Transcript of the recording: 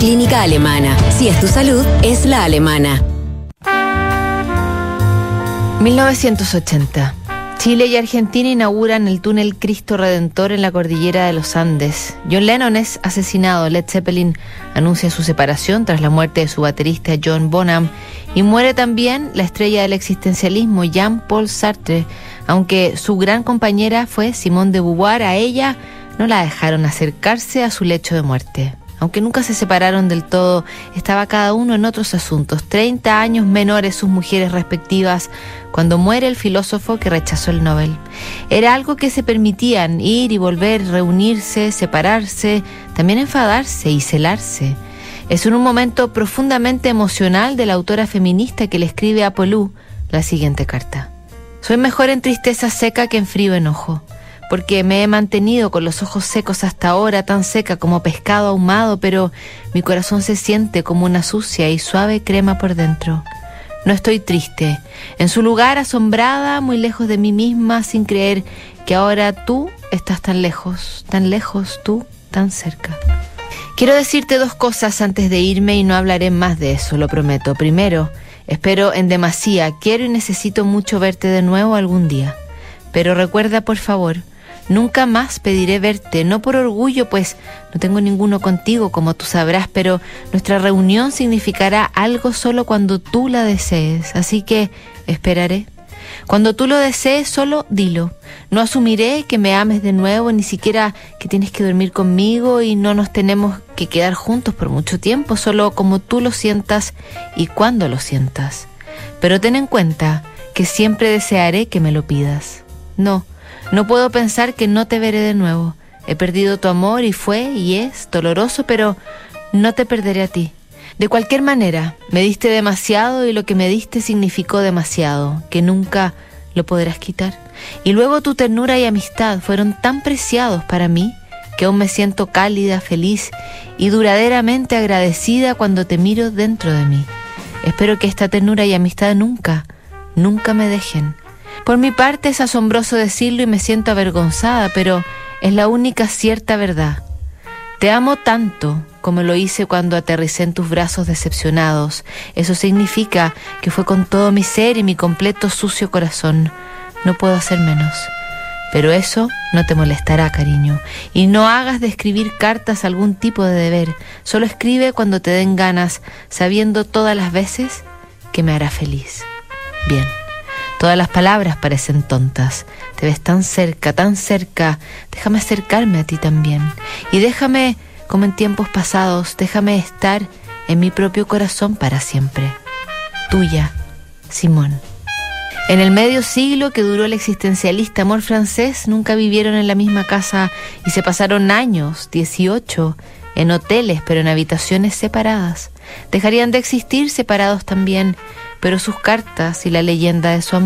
Clínica Alemana. Si es tu salud, es la alemana. 1980. Chile y Argentina inauguran el túnel Cristo Redentor en la cordillera de los Andes. John Lennon es asesinado. Led Zeppelin anuncia su separación tras la muerte de su baterista John Bonham. Y muere también la estrella del existencialismo Jean-Paul Sartre. Aunque su gran compañera fue Simone de Beauvoir, a ella no la dejaron acercarse a su lecho de muerte. Aunque nunca se separaron del todo, estaba cada uno en otros asuntos, 30 años menores sus mujeres respectivas, cuando muere el filósofo que rechazó el Nobel. Era algo que se permitían ir y volver, reunirse, separarse, también enfadarse y celarse. Es un momento profundamente emocional de la autora feminista que le escribe a Polú la siguiente carta. Soy mejor en tristeza seca que en frío enojo porque me he mantenido con los ojos secos hasta ahora, tan seca como pescado ahumado, pero mi corazón se siente como una sucia y suave crema por dentro. No estoy triste, en su lugar asombrada, muy lejos de mí misma, sin creer que ahora tú estás tan lejos, tan lejos, tú tan cerca. Quiero decirte dos cosas antes de irme y no hablaré más de eso, lo prometo. Primero, espero en demasía, quiero y necesito mucho verte de nuevo algún día. Pero recuerda, por favor, Nunca más pediré verte, no por orgullo, pues no tengo ninguno contigo, como tú sabrás, pero nuestra reunión significará algo solo cuando tú la desees, así que esperaré. Cuando tú lo desees, solo dilo. No asumiré que me ames de nuevo, ni siquiera que tienes que dormir conmigo y no nos tenemos que quedar juntos por mucho tiempo, solo como tú lo sientas y cuando lo sientas. Pero ten en cuenta que siempre desearé que me lo pidas. No, no puedo pensar que no te veré de nuevo. He perdido tu amor y fue y es doloroso, pero no te perderé a ti. De cualquier manera, me diste demasiado y lo que me diste significó demasiado, que nunca lo podrás quitar. Y luego tu ternura y amistad fueron tan preciados para mí que aún me siento cálida, feliz y duraderamente agradecida cuando te miro dentro de mí. Espero que esta ternura y amistad nunca, nunca me dejen. Por mi parte es asombroso decirlo y me siento avergonzada, pero es la única cierta verdad. Te amo tanto como lo hice cuando aterricé en tus brazos decepcionados. Eso significa que fue con todo mi ser y mi completo sucio corazón. No puedo hacer menos. Pero eso no te molestará, cariño. Y no hagas de escribir cartas algún tipo de deber. Solo escribe cuando te den ganas, sabiendo todas las veces que me hará feliz. Bien. Todas las palabras parecen tontas. Te ves tan cerca, tan cerca. Déjame acercarme a ti también. Y déjame, como en tiempos pasados, déjame estar en mi propio corazón para siempre. Tuya, Simón. En el medio siglo que duró el existencialista amor francés, nunca vivieron en la misma casa y se pasaron años, 18, en hoteles, pero en habitaciones separadas. Dejarían de existir separados también, pero sus cartas y la leyenda de su amor